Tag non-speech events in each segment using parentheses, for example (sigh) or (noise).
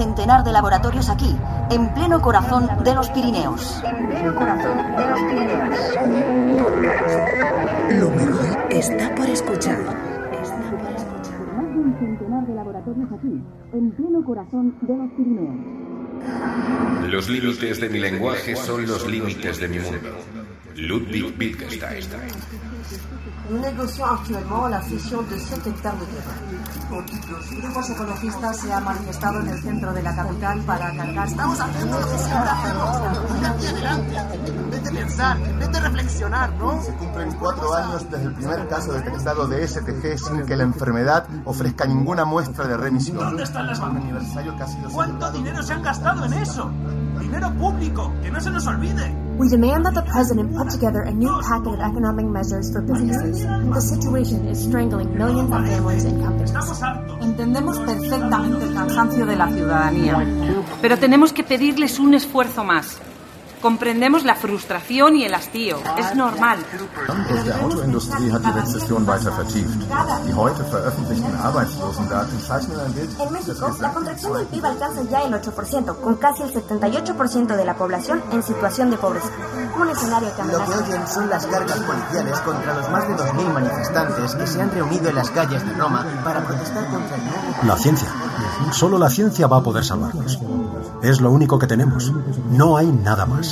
centenar de laboratorios aquí, en pleno corazón de los Pirineos. En pleno corazón de los Pirineos. Lo mejor está por escuchar. Está por escuchar. Más de un centenar de laboratorios aquí, en pleno corazón de los Pirineos. Los límites de mi lenguaje son los límites de mi mundo. Ludwig Wittgenstein. Nous négocions actuellement la cesión de 7 hectáreas de terreno. Grupos ecologistas se han manifestado en el centro de la capital para cargar. Estamos haciendo lo que siempre hacemos. Ir hacia adelante. En vez de pensar, en vez de reflexionar, ¿no? Se cumplen cuatro años desde el primer caso detectado de STG sin que la enfermedad ofrezca ninguna muestra de remisión. ¿Dónde están las vacunas? ¿Cuánto dinero se han gastado en eso? Dinero público, que no se nos olvide. We demand that the president put together a new packet of economic measures for businesses. The situation is strangling millions of families and companies. Entendemos perfectamente el cansancio de la ciudadanía. Pero tenemos que pedirles un esfuerzo más. Comprendemos la frustración y el hastío. Es normal. Der Autoindustrie hat die Rezession weiter vertieft. Die heute veröffentlichten Arbeitslosendaten zeichnen ein Bild En México, la contracción del PIB alcanza ya el 8%, con casi el 78% de la población en situación de pobreza. Un escenario que Lo que amenaza. oyen son las cargas policiales contra los más de 2.000 manifestantes que se han reunido en las calles de Roma para protestar contra el nuevo La ciencia. Solo la ciencia va a poder salvarnos. Es lo único que tenemos. No hay nada más.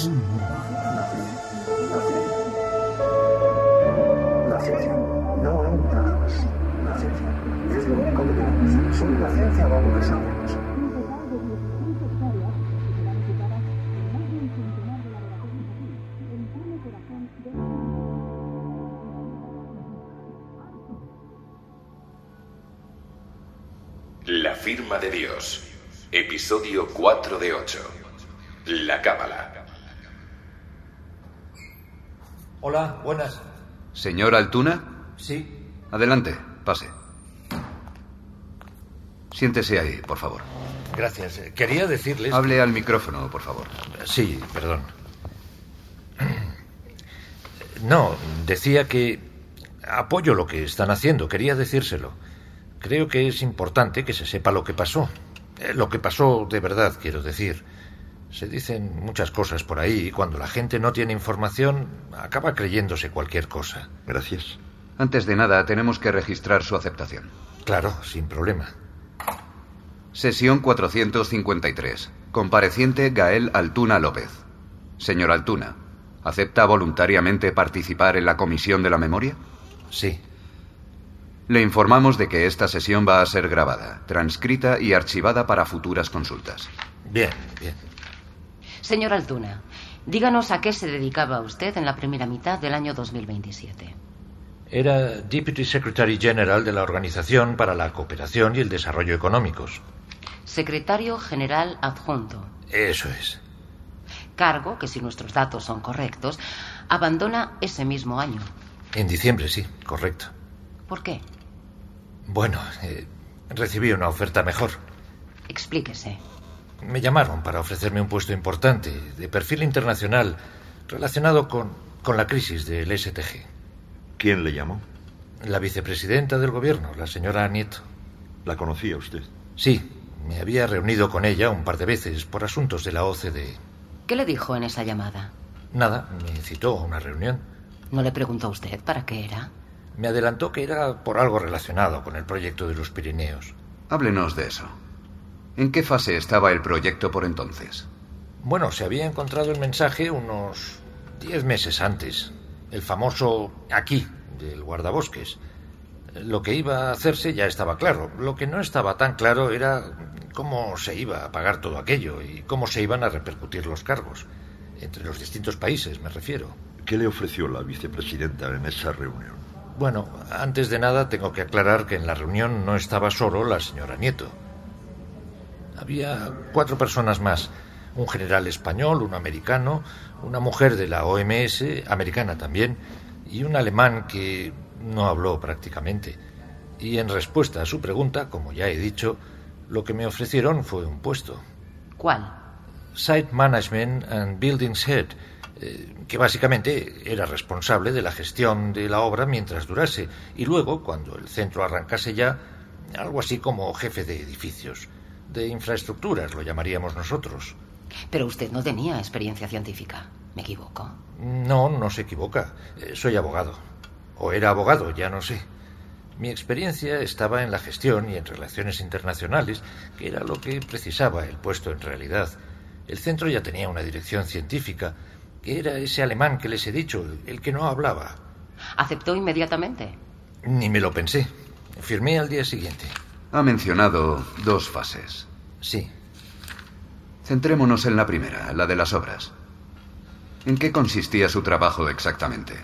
La firma de Dios. Episodio 4 de 8. La Cábala. Hola, buenas. Señor Altuna, Sí, adelante, pase. Siéntese ahí, por favor. gracias. Quería decirles... Hable al micrófono, por favor. Sí, perdón. No, decía que apoyo lo que están haciendo, quería decírselo. Creo que es importante que se sepa lo que pasó. Eh, Lo que pasó de verdad, quiero decir. Se dicen muchas cosas por ahí y cuando la gente no tiene información acaba creyéndose cualquier cosa. Gracias. Antes de nada, tenemos que registrar su aceptación. Claro, sin problema. Sesión 453. Compareciente Gael Altuna López. Señor Altuna, ¿acepta voluntariamente participar en la Comisión de la Memoria? Sí. Le informamos de que esta sesión va a ser grabada, transcrita y archivada para futuras consultas. Bien, bien. Señor Altuna, díganos a qué se dedicaba usted en la primera mitad del año 2027. Era Deputy Secretary General de la Organización para la Cooperación y el Desarrollo Económicos. Secretario General Adjunto. Eso es. Cargo que, si nuestros datos son correctos, abandona ese mismo año. En diciembre, sí, correcto. ¿Por qué? Bueno, eh, recibí una oferta mejor. Explíquese. Me llamaron para ofrecerme un puesto importante, de perfil internacional, relacionado con, con la crisis del STG. ¿Quién le llamó? La vicepresidenta del gobierno, la señora Nieto. ¿La conocía usted? Sí, me había reunido con ella un par de veces por asuntos de la OCDE. ¿Qué le dijo en esa llamada? Nada, me citó a una reunión. ¿No le preguntó a usted para qué era? Me adelantó que era por algo relacionado con el proyecto de los Pirineos. Háblenos de eso. ¿En qué fase estaba el proyecto por entonces? Bueno, se había encontrado el mensaje unos diez meses antes. El famoso aquí del guardabosques. Lo que iba a hacerse ya estaba claro. Lo que no estaba tan claro era cómo se iba a pagar todo aquello y cómo se iban a repercutir los cargos. Entre los distintos países, me refiero. ¿Qué le ofreció la vicepresidenta en esa reunión? Bueno, antes de nada tengo que aclarar que en la reunión no estaba solo la señora Nieto. Había cuatro personas más. Un general español, un americano, una mujer de la OMS, americana también, y un alemán que no habló prácticamente. Y en respuesta a su pregunta, como ya he dicho, lo que me ofrecieron fue un puesto. ¿Cuál? Site Management and Buildings Head, eh, que básicamente era responsable de la gestión de la obra mientras durase, y luego, cuando el centro arrancase ya, Algo así como jefe de edificios. De infraestructuras, lo llamaríamos nosotros. Pero usted no tenía experiencia científica. ¿Me equivoco? No, no se equivoca. Eh, soy abogado. O era abogado, ya no sé. Mi experiencia estaba en la gestión y en relaciones internacionales, que era lo que precisaba el puesto en realidad. El centro ya tenía una dirección científica, que era ese alemán que les he dicho, el que no hablaba. ¿Aceptó inmediatamente? Ni me lo pensé. Firmé al día siguiente. Ha mencionado dos fases. Sí. Centrémonos en la primera, la de las obras. ¿En qué consistía su trabajo exactamente?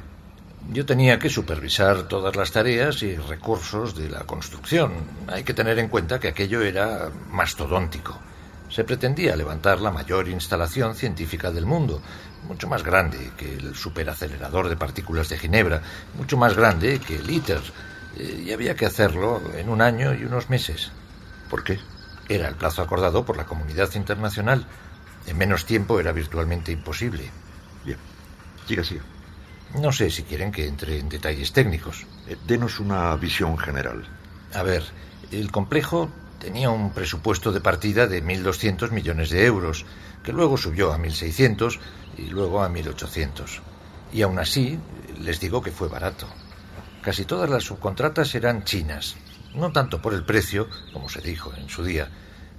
Yo tenía que supervisar todas las tareas y recursos de la construcción. Hay que tener en cuenta que aquello era mastodóntico. Se pretendía levantar la mayor instalación científica del mundo, mucho más grande que el superacelerador de partículas de Ginebra, mucho más grande que el ITER, y había que hacerlo en un año y unos meses. ¿Por qué? Era el plazo acordado por la comunidad internacional. En menos tiempo era virtualmente imposible. Bien. Siga, siga. No sé si quieren que entre en detalles técnicos. Eh, denos una visión general. A ver, el complejo tenía un presupuesto de partida de 1.200 millones de euros, que luego subió a 1.600 y luego a 1.800. Y aún así, les digo que fue barato. Casi todas las subcontratas eran chinas, no tanto por el precio, como se dijo en su día,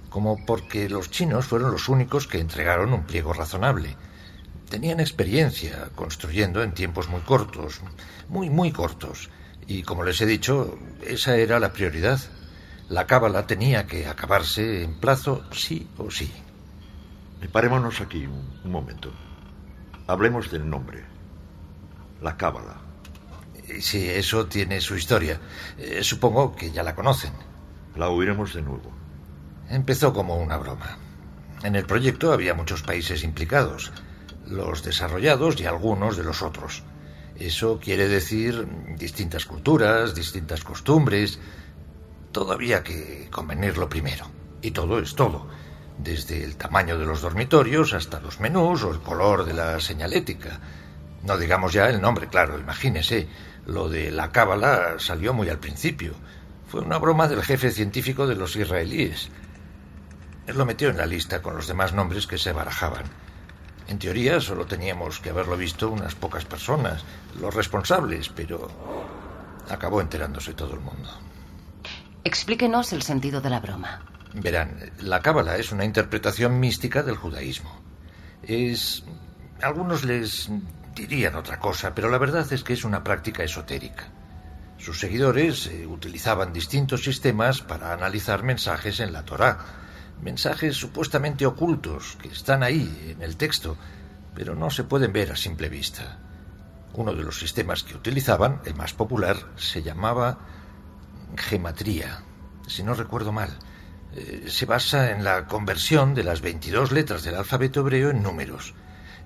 como porque los chinos fueron los únicos que entregaron un pliego razonable. Tenían experiencia construyendo en tiempos muy cortos, muy, muy cortos, y como les he dicho, esa era la prioridad. La cábala tenía que acabarse en plazo sí o sí. Parémonos aquí un, un momento. Hablemos del nombre. La cábala. Sí, eso tiene su historia. Eh, supongo que ya la conocen. La oiremos de nuevo. Empezó como una broma. En el proyecto había muchos países implicados, los desarrollados y algunos de los otros. Eso quiere decir distintas culturas, distintas costumbres. Todo había que convenirlo primero. Y todo es todo. Desde el tamaño de los dormitorios hasta los menús o el color de la señalética. No digamos ya el nombre, claro, imagínese. Lo de la cábala salió muy al principio. Fue una broma del jefe científico de los israelíes. Él lo metió en la lista con los demás nombres que se barajaban. En teoría solo teníamos que haberlo visto unas pocas personas, los responsables, pero acabó enterándose todo el mundo. Explíquenos el sentido de la broma. Verán, la cábala es una interpretación mística del judaísmo. Es... Algunos les dirían otra cosa, pero la verdad es que es una práctica esotérica. Sus seguidores eh, utilizaban distintos sistemas para analizar mensajes en la Torá, mensajes supuestamente ocultos que están ahí en el texto, pero no se pueden ver a simple vista. Uno de los sistemas que utilizaban, el más popular, se llamaba gematría, si no recuerdo mal. Eh, se basa en la conversión de las 22 letras del alfabeto hebreo en números.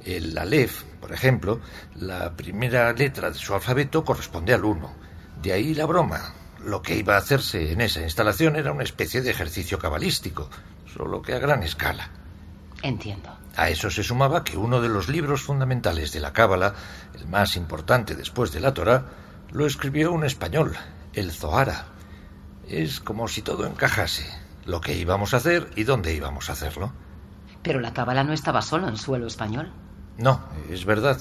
El Aleph, por ejemplo, la primera letra de su alfabeto corresponde al 1. De ahí la broma. Lo que iba a hacerse en esa instalación era una especie de ejercicio cabalístico, solo que a gran escala. Entiendo. A eso se sumaba que uno de los libros fundamentales de la Cábala, el más importante después de la Torá, lo escribió un español, el Zohara. Es como si todo encajase, lo que íbamos a hacer y dónde íbamos a hacerlo. Pero la Cábala no estaba solo en suelo español. No, es verdad.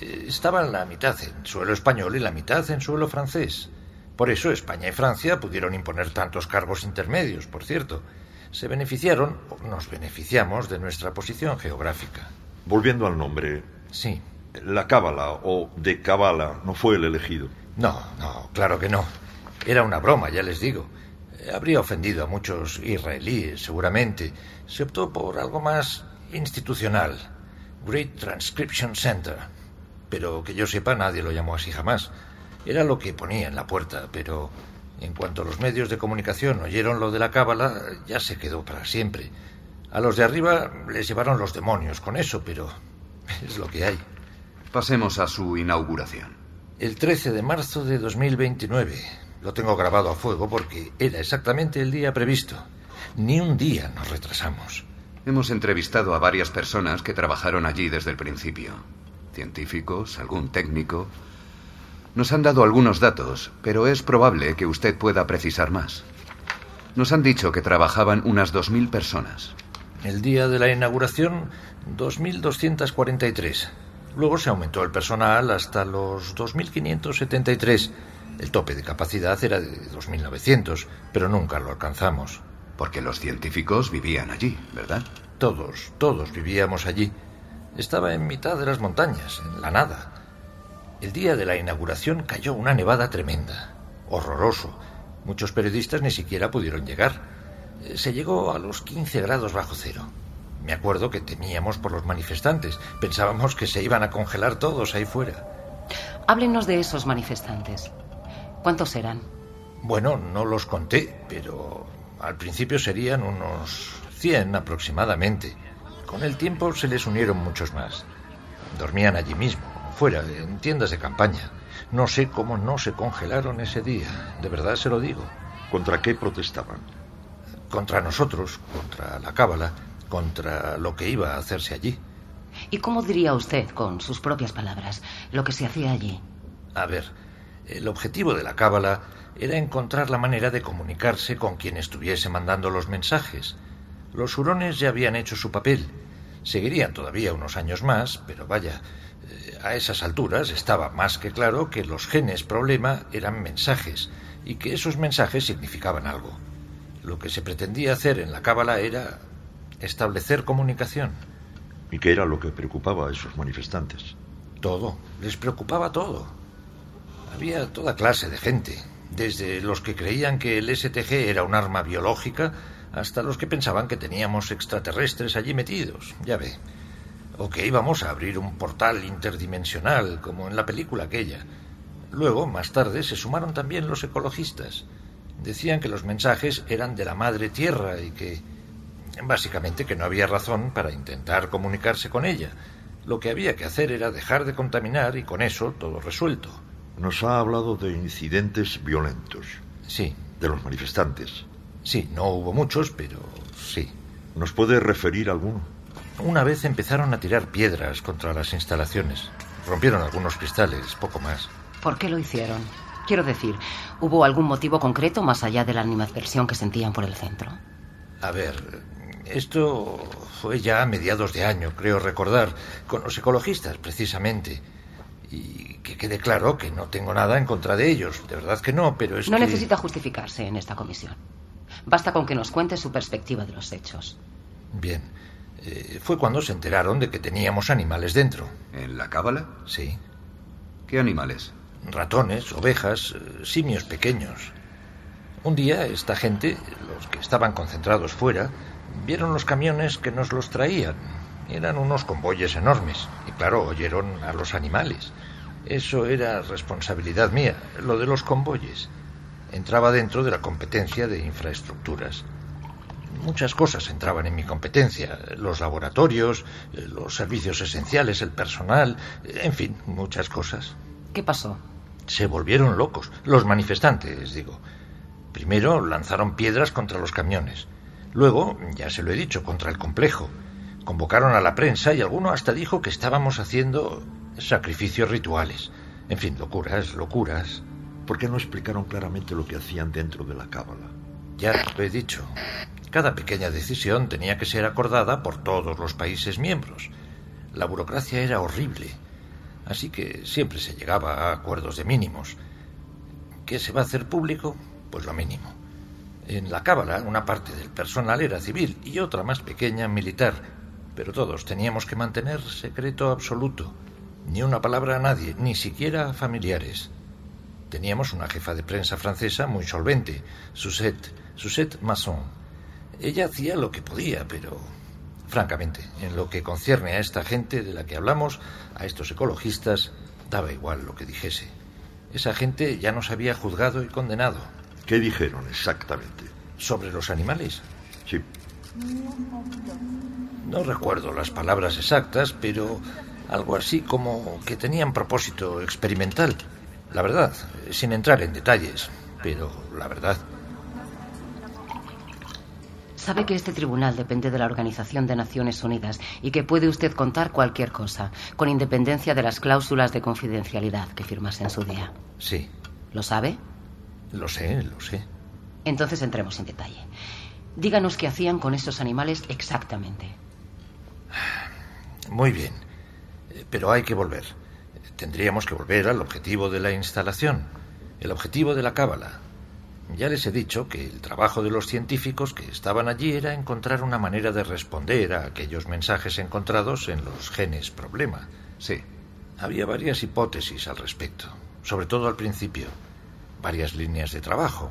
Estaba la mitad en suelo español y la mitad en suelo francés. Por eso España y Francia pudieron imponer tantos cargos intermedios, por cierto. Se beneficiaron, o nos beneficiamos, de nuestra posición geográfica. Volviendo al nombre. Sí. La Cábala o de Cabala no fue el elegido. No, no, claro que no. Era una broma, ya les digo. Habría ofendido a muchos israelíes, seguramente. Se optó por algo más institucional. Great Transcription Center. Pero que yo sepa, nadie lo llamó así jamás. Era lo que ponía en la puerta, pero en cuanto los medios de comunicación oyeron lo de la cábala, ya se quedó para siempre. A los de arriba les llevaron los demonios con eso, pero es lo que hay. Pasemos a su inauguración. El 13 de marzo de 2029. Lo tengo grabado a fuego porque era exactamente el día previsto. Ni un día nos retrasamos. Hemos entrevistado a varias personas que trabajaron allí desde el principio. Científicos, algún técnico. Nos han dado algunos datos, pero es probable que usted pueda precisar más. Nos han dicho que trabajaban unas 2.000 personas. El día de la inauguración, 2.243. Luego se aumentó el personal hasta los 2.573. El tope de capacidad era de 2.900, pero nunca lo alcanzamos. Porque los científicos vivían allí, ¿verdad? Todos, todos vivíamos allí. Estaba en mitad de las montañas, en la nada. El día de la inauguración cayó una nevada tremenda. Horroroso. Muchos periodistas ni siquiera pudieron llegar. Eh, Se llegó a los 15 grados bajo cero. Me acuerdo que temíamos por los manifestantes. Pensábamos que se iban a congelar todos ahí fuera. Háblenos de esos manifestantes. ¿Cuántos eran? Bueno, no los conté, pero al principio serían unos 100 aproximadamente. Con el tiempo se les unieron muchos más. Dormían allí mismo, fuera, en tiendas de campaña. No sé cómo no se congelaron ese día, de verdad se lo digo. ¿Contra qué protestaban? Contra nosotros, contra la cábala, contra lo que iba a hacerse allí. ¿Y cómo diría usted, con sus propias palabras, lo que se hacía allí? A ver, el objetivo de la cábala era encontrar la manera de comunicarse con quien estuviese mandando los mensajes. Los hurones ya habían hecho su papel. Seguirían todavía unos años más, pero vaya, eh, a esas alturas estaba más que claro que los genes problema eran mensajes y que esos mensajes significaban algo. Lo que se pretendía hacer en la cábala era establecer comunicación. ¿Y qué era lo que preocupaba a esos manifestantes? Todo, les preocupaba todo. Había toda clase de gente, desde los que creían que el STG era un arma biológica hasta los que pensaban que teníamos extraterrestres allí metidos, ya ve. O que íbamos a abrir un portal interdimensional, como en la película aquella. Luego, más tarde, se sumaron también los ecologistas. Decían que los mensajes eran de la madre tierra y que, básicamente, que no había razón para intentar comunicarse con ella. Lo que había que hacer era dejar de contaminar y con eso todo resuelto. Nos ha hablado de incidentes violentos. Sí. De los manifestantes. Sí, no hubo muchos, pero sí. ¿Nos puede referir alguno? Una vez empezaron a tirar piedras contra las instalaciones. Rompieron algunos cristales, poco más. ¿Por qué lo hicieron? Quiero decir, ¿hubo algún motivo concreto más allá de la animadversión que sentían por el centro? A ver, esto fue ya a mediados de año, creo recordar, con los ecologistas, precisamente. Y que quede claro que no tengo nada en contra de ellos, de verdad que no, pero es no que... necesita justificarse en esta comisión. Basta con que nos cuente su perspectiva de los hechos. Bien. Eh, fue cuando se enteraron de que teníamos animales dentro. ¿En la cábala? Sí. ¿Qué animales? Ratones, ovejas, eh, simios pequeños. Un día esta gente, los que estaban concentrados fuera, vieron los camiones que nos los traían. Eran unos convoyes enormes. Y claro, oyeron a los animales. Eso era responsabilidad mía, lo de los convoyes. Entraba dentro de la competencia de infraestructuras. Muchas cosas entraban en mi competencia. Los laboratorios, eh, los servicios esenciales, el personal, eh, en fin, muchas cosas. ¿Qué pasó? Se volvieron locos, los manifestantes, digo. Primero lanzaron piedras contra los camiones. Luego, ya se lo he dicho, contra el complejo. Convocaron a la prensa y alguno hasta dijo que estábamos haciendo sacrificios rituales. En fin, locuras, locuras. ¿Por qué no explicaron claramente lo que hacían dentro de la cábala? Ya lo he dicho. Cada pequeña decisión tenía que ser acordada por todos los países miembros. La burocracia era horrible. Así que siempre se llegaba a acuerdos de mínimos. ¿Qué se va a hacer público? Pues lo mínimo. En la cábala, una parte del personal era civil y otra más pequeña militar, pero todos teníamos que mantener secreto absoluto. Ni una palabra a nadie, ni siquiera a familiares. Teníamos una jefa de prensa francesa muy solvente, Susette, Susette Masson. Ella hacía lo que podía, pero francamente, en lo que concierne a esta gente de la que hablamos, a estos ecologistas, daba igual lo que dijese. Esa gente ya nos había juzgado y condenado. ¿Qué dijeron exactamente? ¿Sobre los animales? Sí. No recuerdo las palabras exactas, pero algo así como que tenían propósito experimental. La verdad, sin entrar en detalles, pero la verdad. Sabe que este tribunal depende de la Organización de Naciones Unidas y que puede usted contar cualquier cosa, con independencia de las cláusulas de confidencialidad que firmase en su día. Sí. ¿Lo sabe? Lo sé, lo sé. Entonces entremos en detalle. Díganos qué hacían con esos animales exactamente. Muy bien. Pero hay que volver. Tendríamos que volver al objetivo de la instalación, el objetivo de la cábala. Ya les he dicho que el trabajo de los científicos que estaban allí era encontrar una manera de responder a aquellos mensajes encontrados en los genes problema. Sí. Había varias hipótesis al respecto, sobre todo al principio, varias líneas de trabajo,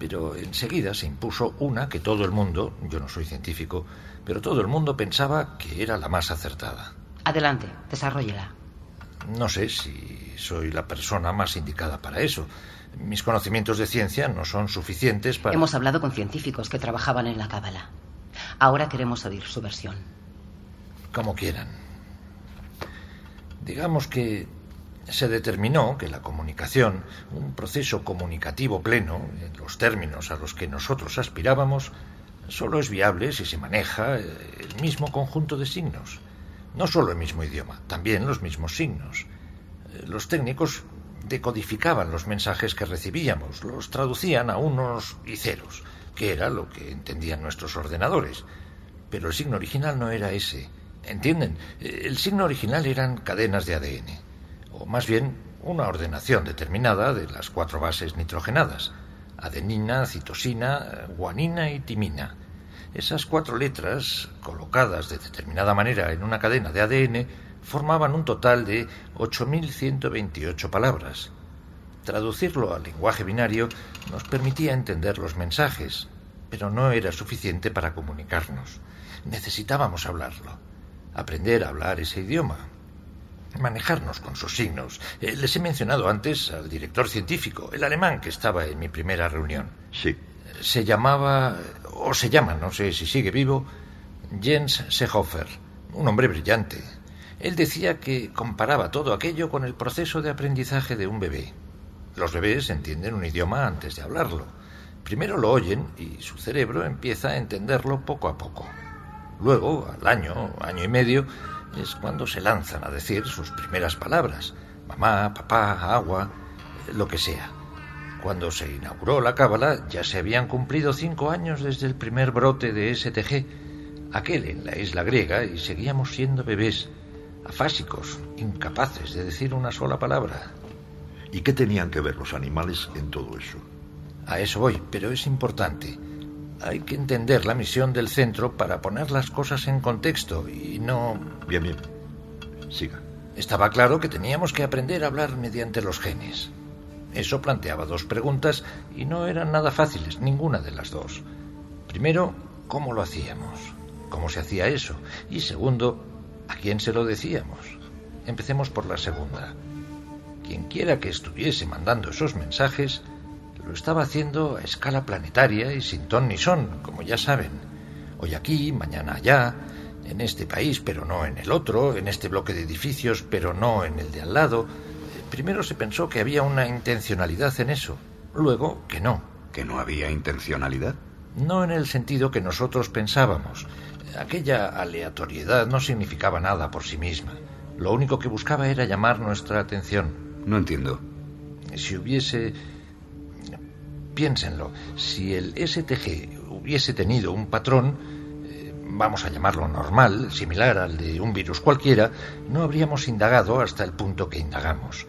pero enseguida se impuso una que todo el mundo, yo no soy científico, pero todo el mundo pensaba que era la más acertada. Adelante, desarrollela. No sé si soy la persona más indicada para eso. Mis conocimientos de ciencia no son suficientes para... Hemos hablado con científicos que trabajaban en la cábala. Ahora queremos oír su versión. Como quieran. Digamos que se determinó que la comunicación, un proceso comunicativo pleno, en los términos a los que nosotros aspirábamos, solo es viable si se maneja el mismo conjunto de signos. No solo el mismo idioma, también los mismos signos. Los técnicos decodificaban los mensajes que recibíamos, los traducían a unos y ceros, que era lo que entendían nuestros ordenadores. Pero el signo original no era ese. ¿Entienden? El signo original eran cadenas de ADN, más bien una ordenación determinada de las cuatro bases nitrogenadas, adenina, citosina, guanina y timina. Esas cuatro letras, colocadas de determinada manera en una cadena de ADN, formaban un total de 8.128 palabras. Traducirlo al lenguaje binario nos permitía entender los mensajes, pero no era suficiente para comunicarnos. Necesitábamos hablarlo, aprender a hablar ese idioma, manejarnos con sus signos. Eh, les he mencionado antes al director científico, el alemán que estaba en mi primera reunión. Sí. Se llamaba, o se llama, no sé si sigue vivo, Jens Seehofer, un hombre brillante, él decía que comparaba todo aquello con el proceso de aprendizaje de un bebé. Los bebés entienden un idioma antes de hablarlo. Primero lo oyen y su cerebro empieza a entenderlo poco a poco. Luego, al año, año y medio, es cuando se lanzan a decir sus primeras palabras. Mamá, papá, agua, lo que sea. Cuando se inauguró la cábala ya se habían cumplido cinco años desde el primer brote de STG, aquel en la isla griega, y seguíamos siendo bebés afásicos, incapaces de decir una sola palabra. ¿Y qué tenían que ver los animales en todo eso? A eso voy, pero es importante. Hay que entender la misión del centro para poner las cosas en contexto y no... Bien, bien. Siga. Estaba claro que teníamos que aprender a hablar mediante los genes. Eso planteaba dos preguntas y no eran nada fáciles, ninguna de las dos. Primero, ¿cómo lo hacíamos? ¿Cómo se hacía eso? Y segundo, ¿A quién se lo decíamos? Empecemos por la segunda. Quien quiera que estuviese mandando esos mensajes, lo estaba haciendo a escala planetaria y sin ton ni son, como ya saben. Hoy aquí, mañana allá, en este país pero no en el otro, en este bloque de edificios pero no en el de al lado. Primero se pensó que había una intencionalidad en eso, luego que no. ¿Que no había intencionalidad? No en el sentido que nosotros pensábamos, Aquella aleatoriedad no significaba nada por sí misma. Lo único que buscaba era llamar nuestra atención. No entiendo. Si hubiese... Piénsenlo, si el STG hubiese tenido un patrón, eh, vamos a llamarlo normal, similar al de un virus cualquiera, no habríamos indagado hasta el punto que indagamos.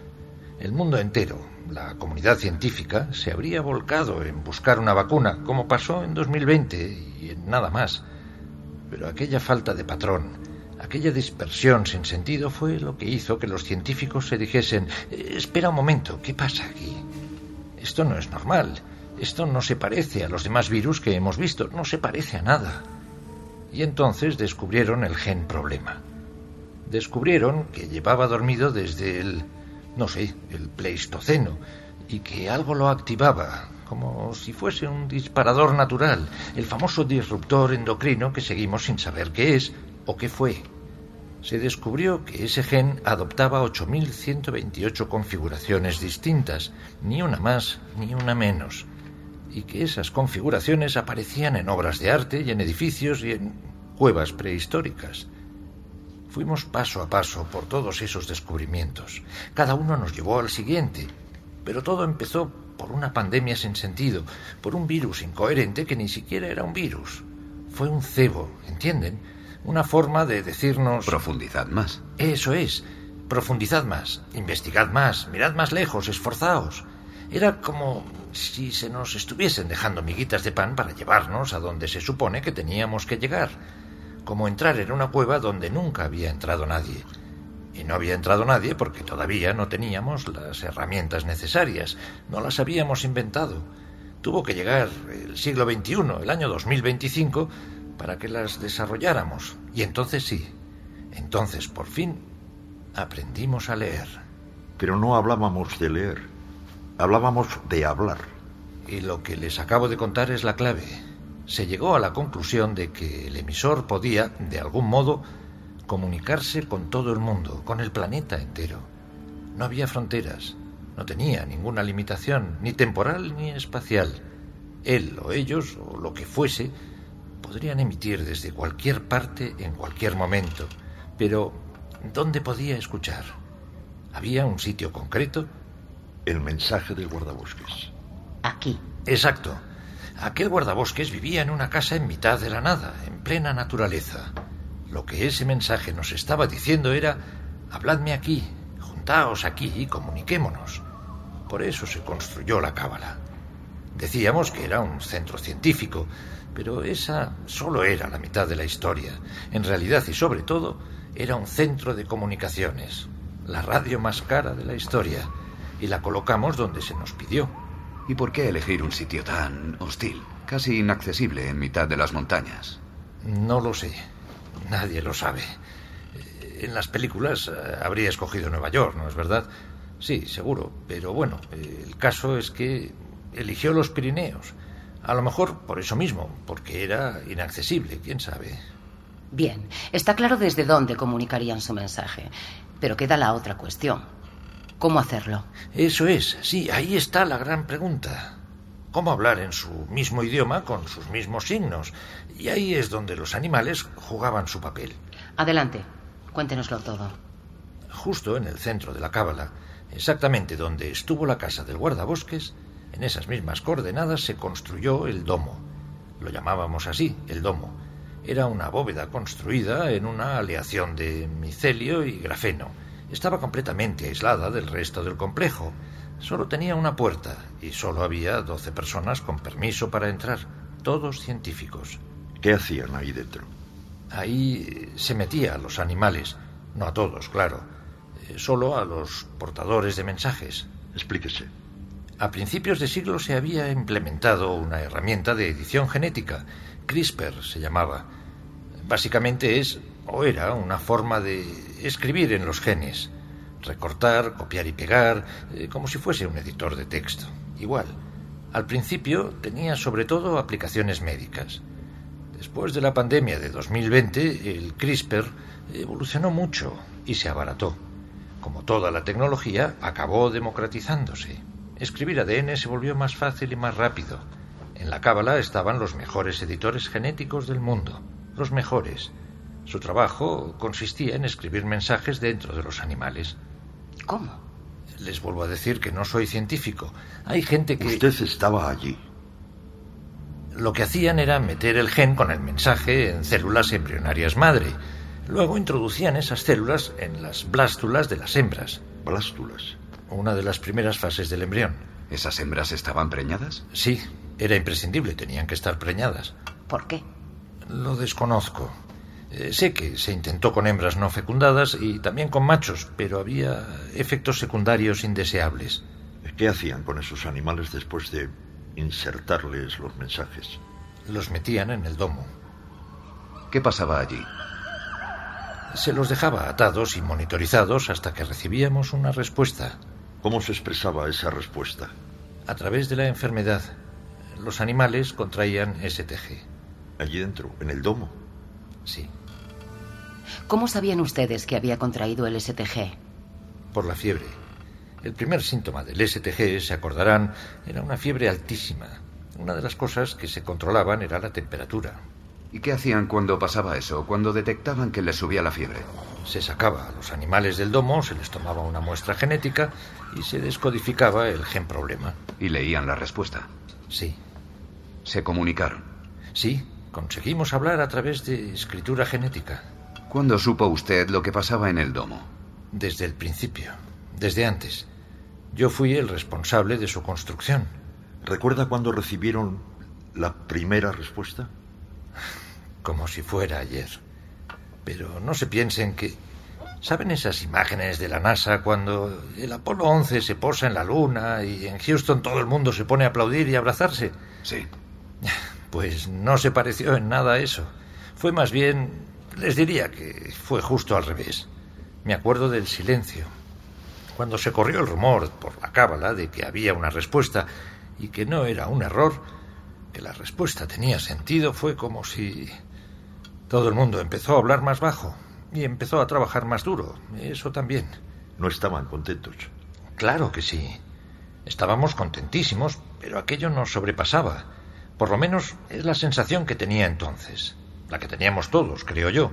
El mundo entero, la comunidad científica, se habría volcado en buscar una vacuna, como pasó en 2020 y en nada más. Pero aquella falta de patrón, aquella dispersión sin sentido fue lo que hizo que los científicos se dijesen, eh, espera un momento, ¿qué pasa aquí? Esto no es normal, esto no se parece a los demás virus que hemos visto, no se parece a nada. Y entonces descubrieron el gen problema. Descubrieron que llevaba dormido desde el, no sé, el Pleistoceno, y que algo lo activaba, como si fuese un disparador natural, el famoso disruptor endocrino que seguimos sin saber qué es o qué fue. Se descubrió que ese gen adoptaba 8.128 configuraciones distintas, ni una más ni una menos, y que esas configuraciones aparecían en obras de arte y en edificios y en cuevas prehistóricas. Fuimos paso a paso por todos esos descubrimientos. Cada uno nos llevó al siguiente, pero todo empezó por una pandemia sin sentido, por un virus incoherente que ni siquiera era un virus. Fue un cebo, ¿entienden? Una forma de decirnos... Profundizad más. Eso es. Profundizad más, investigad más, mirad más lejos, esforzaos. Era como si se nos estuviesen dejando miguitas de pan para llevarnos a donde se supone que teníamos que llegar. Como entrar en una cueva donde nunca había entrado nadie. Y no había entrado nadie porque todavía no teníamos las herramientas necesarias, no las habíamos inventado. Tuvo que llegar el siglo XXI, el año 2025, para que las desarrolláramos. Y entonces sí, entonces por fin aprendimos a leer. Pero no hablábamos de leer, hablábamos de hablar. Y lo que les acabo de contar es la clave. Se llegó a la conclusión de que el emisor podía, de algún modo, comunicarse con todo el mundo, con el planeta entero. No había fronteras, no tenía ninguna limitación, ni temporal ni espacial. Él o ellos, o lo que fuese, podrían emitir desde cualquier parte en cualquier momento. Pero, ¿dónde podía escuchar? ¿Había un sitio concreto? El mensaje del guardabosques. Aquí. Exacto. Aquel guardabosques vivía en una casa en mitad de la nada, en plena naturaleza. Lo que ese mensaje nos estaba diciendo era, habladme aquí, juntaos aquí y comuniquémonos. Por eso se construyó la cábala. Decíamos que era un centro científico, pero esa solo era la mitad de la historia. En realidad y sobre todo, era un centro de comunicaciones, la radio más cara de la historia, y la colocamos donde se nos pidió. ¿Y por qué elegir un sitio tan hostil, casi inaccesible en mitad de las montañas? No lo sé. Nadie lo sabe. En las películas eh, habría escogido Nueva York, ¿no es verdad? Sí, seguro. Pero bueno, el caso es que eligió los Pirineos. A lo mejor por eso mismo, porque era inaccesible, quién sabe. Bien, está claro desde dónde comunicarían su mensaje. Pero queda la otra cuestión. ¿Cómo hacerlo? Eso es, sí, ahí está la gran pregunta. ¿Cómo hablar en su mismo idioma con sus mismos signos? Y ahí es donde los animales jugaban su papel. Adelante, cuéntenoslo todo. Justo en el centro de la cábala, exactamente donde estuvo la casa del guardabosques, en esas mismas coordenadas se construyó el domo. Lo llamábamos así, el domo. Era una bóveda construida en una aleación de micelio y grafeno. Estaba completamente aislada del resto del complejo. Solo tenía una puerta y solo había doce personas con permiso para entrar, todos científicos. ¿Qué hacían ahí dentro? Ahí se metía a los animales, no a todos, claro, eh, solo a los portadores de mensajes. Explíquese. A principios de siglo se había implementado una herramienta de edición genética, CRISPR se llamaba. Básicamente es, o era, una forma de escribir en los genes, recortar, copiar y pegar, eh, como si fuese un editor de texto. Igual. Al principio tenía sobre todo aplicaciones médicas. Después de la pandemia de 2020, el CRISPR evolucionó mucho y se abarató. Como toda la tecnología, acabó democratizándose. Escribir ADN se volvió más fácil y más rápido. En la cábala estaban los mejores editores genéticos del mundo, los mejores. Su trabajo consistía en escribir mensajes dentro de los animales. ¿Cómo? Les vuelvo a decir que no soy científico. Hay gente que... Usted estaba allí. Lo que hacían era meter el gen con el mensaje en células embrionarias madre. Luego introducían esas células en las blástulas de las hembras. ¿Blástulas? Una de las primeras fases del embrión. ¿Esas hembras estaban preñadas? Sí, era imprescindible, tenían que estar preñadas. ¿Por qué? Lo desconozco. Eh, sé que se intentó con hembras no fecundadas y también con machos, pero había efectos secundarios indeseables. ¿Qué hacían con esos animales después de insertarles los mensajes? Los metían en el domo. ¿Qué pasaba allí? Se los dejaba atados y monitorizados hasta que recibíamos una respuesta. ¿Cómo se expresaba esa respuesta? A través de la enfermedad. Los animales contraían STG. Allí dentro, en el domo. Sí. ¿Cómo sabían ustedes que había contraído el STG? Por la fiebre. El primer síntoma del STG, se acordarán, era una fiebre altísima. Una de las cosas que se controlaban era la temperatura. ¿Y qué hacían cuando pasaba eso, cuando detectaban que les subía la fiebre? Se sacaba a los animales del domo, se les tomaba una muestra genética y se descodificaba el gen problema. ¿Y leían la respuesta? Sí. ¿Se comunicaron? Sí, conseguimos hablar a través de escritura genética. ¿Cuándo supo usted lo que pasaba en el domo? Desde el principio, desde antes. Yo fui el responsable de su construcción. ¿Recuerda cuándo recibieron la primera respuesta? Como si fuera ayer. Pero no se piensen que... ¿Saben esas imágenes de la NASA cuando el Apolo 11 se posa en la Luna y en Houston todo el mundo se pone a aplaudir y abrazarse? Sí. Pues no se pareció en nada a eso. Fue más bien... Les diría que fue justo al revés. Me acuerdo del silencio. Cuando se corrió el rumor por la cábala de que había una respuesta y que no era un error, que la respuesta tenía sentido, fue como si todo el mundo empezó a hablar más bajo y empezó a trabajar más duro. Eso también. ¿No estaban contentos? Claro que sí. Estábamos contentísimos, pero aquello nos sobrepasaba. Por lo menos es la sensación que tenía entonces. La que teníamos todos, creo yo.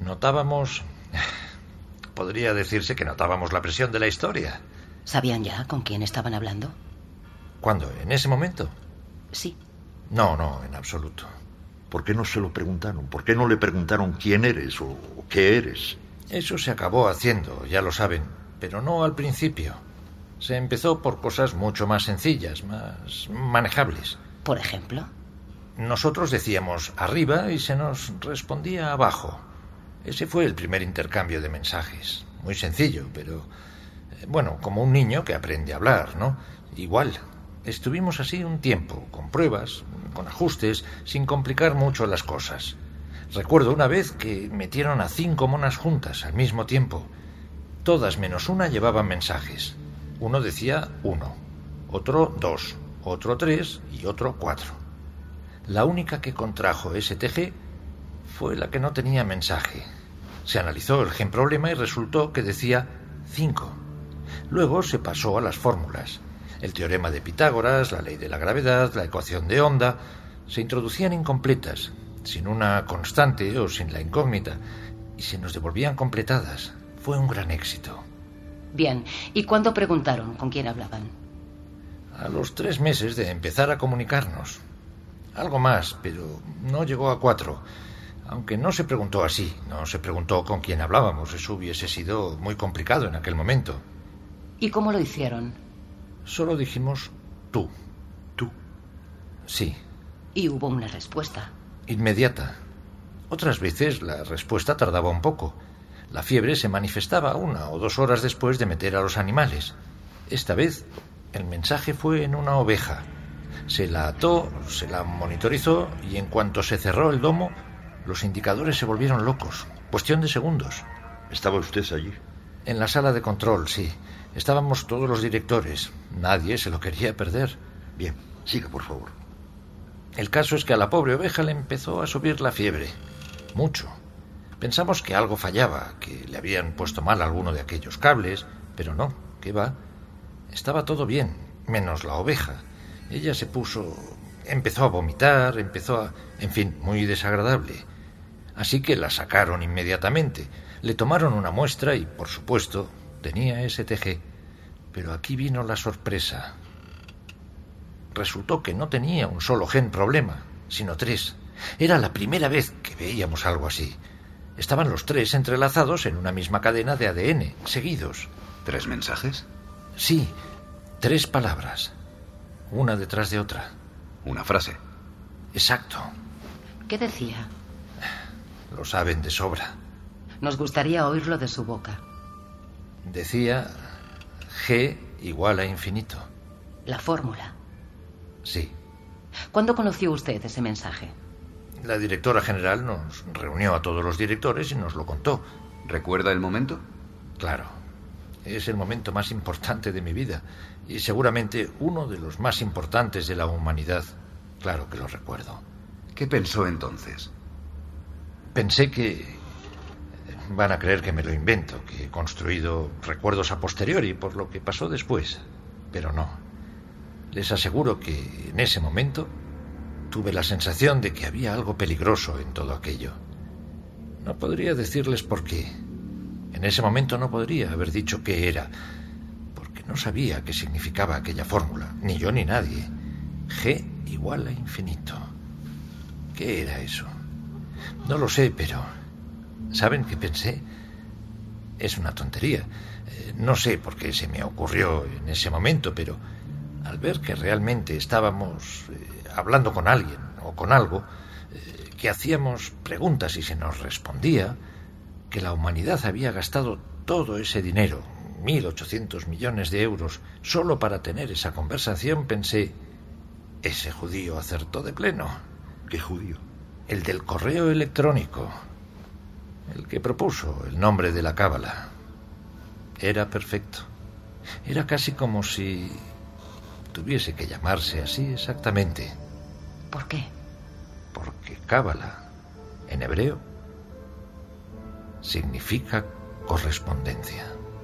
Notábamos... (sighs) Podría decirse que notábamos la presión de la historia. ¿Sabían ya con quién estaban hablando? ¿Cuándo? ¿En ese momento? Sí. No, no, en absoluto. ¿Por qué no se lo preguntaron? ¿Por qué no le preguntaron quién eres o qué eres? Eso se acabó haciendo, ya lo saben, pero no al principio. Se empezó por cosas mucho más sencillas, más manejables. ¿Por ejemplo? Nosotros decíamos arriba y se nos respondía abajo. Ese fue el primer intercambio de mensajes. Muy sencillo, pero... eh, Bueno, como un niño que aprende a hablar, ¿no? Igual. Estuvimos así un tiempo, con pruebas, con ajustes, sin complicar mucho las cosas. Recuerdo una vez que metieron a cinco monas juntas al mismo tiempo. Todas menos una llevaban mensajes. Uno decía uno, otro dos, otro tres y otro cuatro. La única que contrajo STG fue la que no tenía mensaje. Se analizó el gen problema y resultó que decía 5. Luego se pasó a las fórmulas. El teorema de Pitágoras, la ley de la gravedad, la ecuación de onda, se introducían incompletas, sin una constante o sin la incógnita, y se nos devolvían completadas. Fue un gran éxito. Bien. ¿Y cuándo preguntaron con quién hablaban? A los tres meses de empezar a comunicarnos. Algo más, pero no llegó a cuatro. Aunque no se preguntó así, no se preguntó con quién hablábamos. Eso hubiese sido muy complicado en aquel momento. ¿Y cómo lo hicieron? Solo dijimos tú. ¿Tú? Sí, Y hubo una respuesta. inmediata. Otras veces la respuesta tardaba un poco. La fiebre se manifestaba una o dos horas después de meter a los animales. Esta vez el mensaje fue en una oveja. Se la ató, se la monitorizó y en cuanto se cerró el domo, los indicadores se volvieron locos. Cuestión de segundos. ¿Estaba usted allí? En la sala de control, sí. Estábamos todos los directores. Nadie se lo quería perder. Bien, siga, por favor. El caso es que a la pobre oveja le empezó a subir la fiebre. Mucho. Pensamos que algo fallaba, que le habían puesto mal alguno de aquellos cables, pero no, ¿qué va? Estaba todo bien, menos la oveja. Ella se puso... empezó a vomitar, empezó a... en fin, muy desagradable. Así que la sacaron inmediatamente. Le tomaron una muestra y, por supuesto, tenía STG. Pero aquí vino la sorpresa. Resultó que no tenía un solo gen problema, sino tres. Era la primera vez que veíamos algo así. Estaban los tres entrelazados en una misma cadena de ADN, seguidos. ¿Tres mensajes? Sí, tres palabras, una detrás de otra. Una frase. Exacto, ¿Qué decía? lo saben de sobra. Nos gustaría oírlo de su boca. Decía G igual a infinito. La fórmula. Sí. ¿Cuándo conoció usted ese mensaje? La directora general nos reunió a todos los directores y nos lo contó. ¿Recuerda el momento? Claro. Es el momento más importante de mi vida y seguramente uno de los más importantes de la humanidad. Claro que lo recuerdo. ¿Qué pensó entonces? Pensé que van a creer que me lo invento, que he construido recuerdos a posteriori por lo que pasó después. Pero no. Les aseguro que en ese momento tuve la sensación de que había algo peligroso en todo aquello. No podría decirles por qué. En ese momento no podría haber dicho qué era, no sabía qué significaba aquella fórmula, ni yo ni nadie. G igual a infinito. ¿Qué era eso? No lo sé, pero... ¿Saben qué pensé? Es una tontería. Eh, no sé por qué se me ocurrió en ese momento, pero al ver que realmente estábamos eh, hablando con alguien o con algo, eh, que hacíamos preguntas y se nos respondía, que la humanidad había gastado todo ese dinero, 1.800 millones de euros, solo para tener esa conversación, pensé, ese judío acertó de pleno. ¿Qué judío? El del correo electrónico. El que propuso el nombre de la cábala. Era perfecto. Era casi como si tuviese que llamarse así exactamente. ¿Por qué? Porque cábala, en hebreo, significa correspondencia.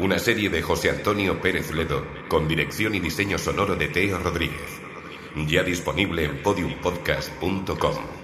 Una serie de José Antonio Pérez Ledo, con dirección y diseño sonoro de Teo Rodríguez. Ya disponible en podiumpodcast.com.